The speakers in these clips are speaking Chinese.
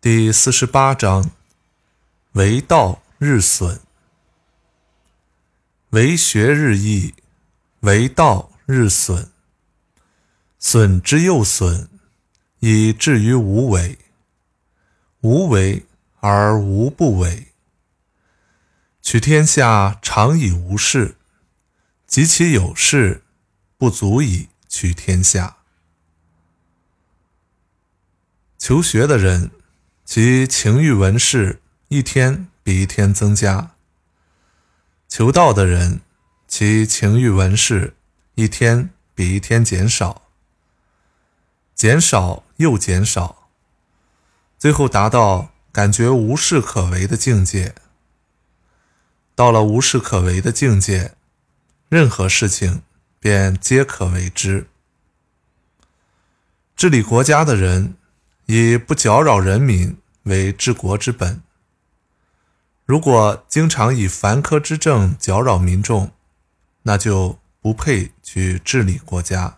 第四十八章为道日损。为学日益为道日损。损之又损以至于无为。无为而无不为。取天下常以无事及其有事不足以取天下。求学的人。其情欲文饰一天比一天增加。求道的人，其情欲文饰一天比一天减少，减少又减少，最后达到感觉无事可为的境界。到了无事可为的境界，任何事情便皆可为之。治理国家的人。以不搅扰人民为治国之本。如果经常以凡苛之政搅扰民众，那就不配去治理国家。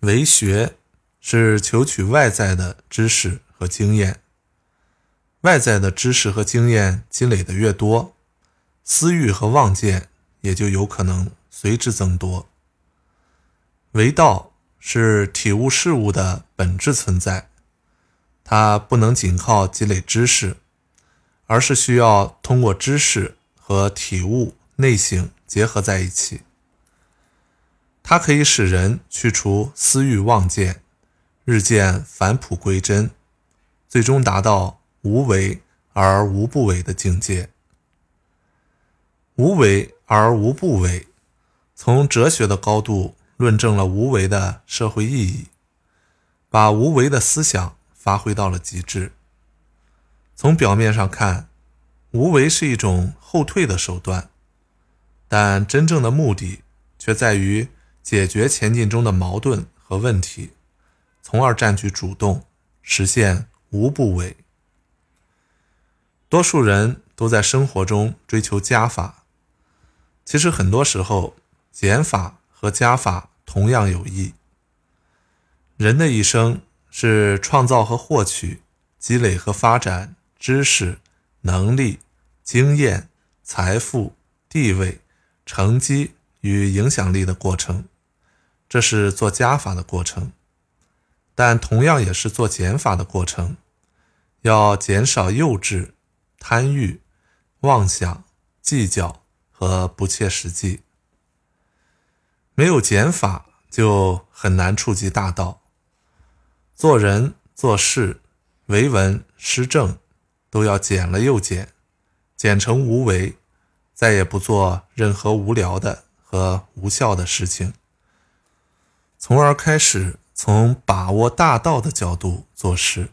为学是求取外在的知识和经验，外在的知识和经验积累的越多，私欲和妄见也就有可能随之增多。为道。是体悟事物的本质存在，它不能仅靠积累知识，而是需要通过知识和体悟内省结合在一起。它可以使人去除私欲妄见，日渐返璞归真，最终达到无为而无不为的境界。无为而无不为，从哲学的高度。论证了无为的社会意义，把无为的思想发挥到了极致。从表面上看，无为是一种后退的手段，但真正的目的却在于解决前进中的矛盾和问题，从而占据主动，实现无不为。多数人都在生活中追求加法，其实很多时候减法。和加法同样有益。人的一生是创造和获取、积累和发展知识、能力、经验、财富、地位、成绩与影响力的过程，这是做加法的过程，但同样也是做减法的过程。要减少幼稚、贪欲、妄想、计较和不切实际。没有减法，就很难触及大道。做人做事，为文施政，都要减了又减，减成无为，再也不做任何无聊的和无效的事情，从而开始从把握大道的角度做事。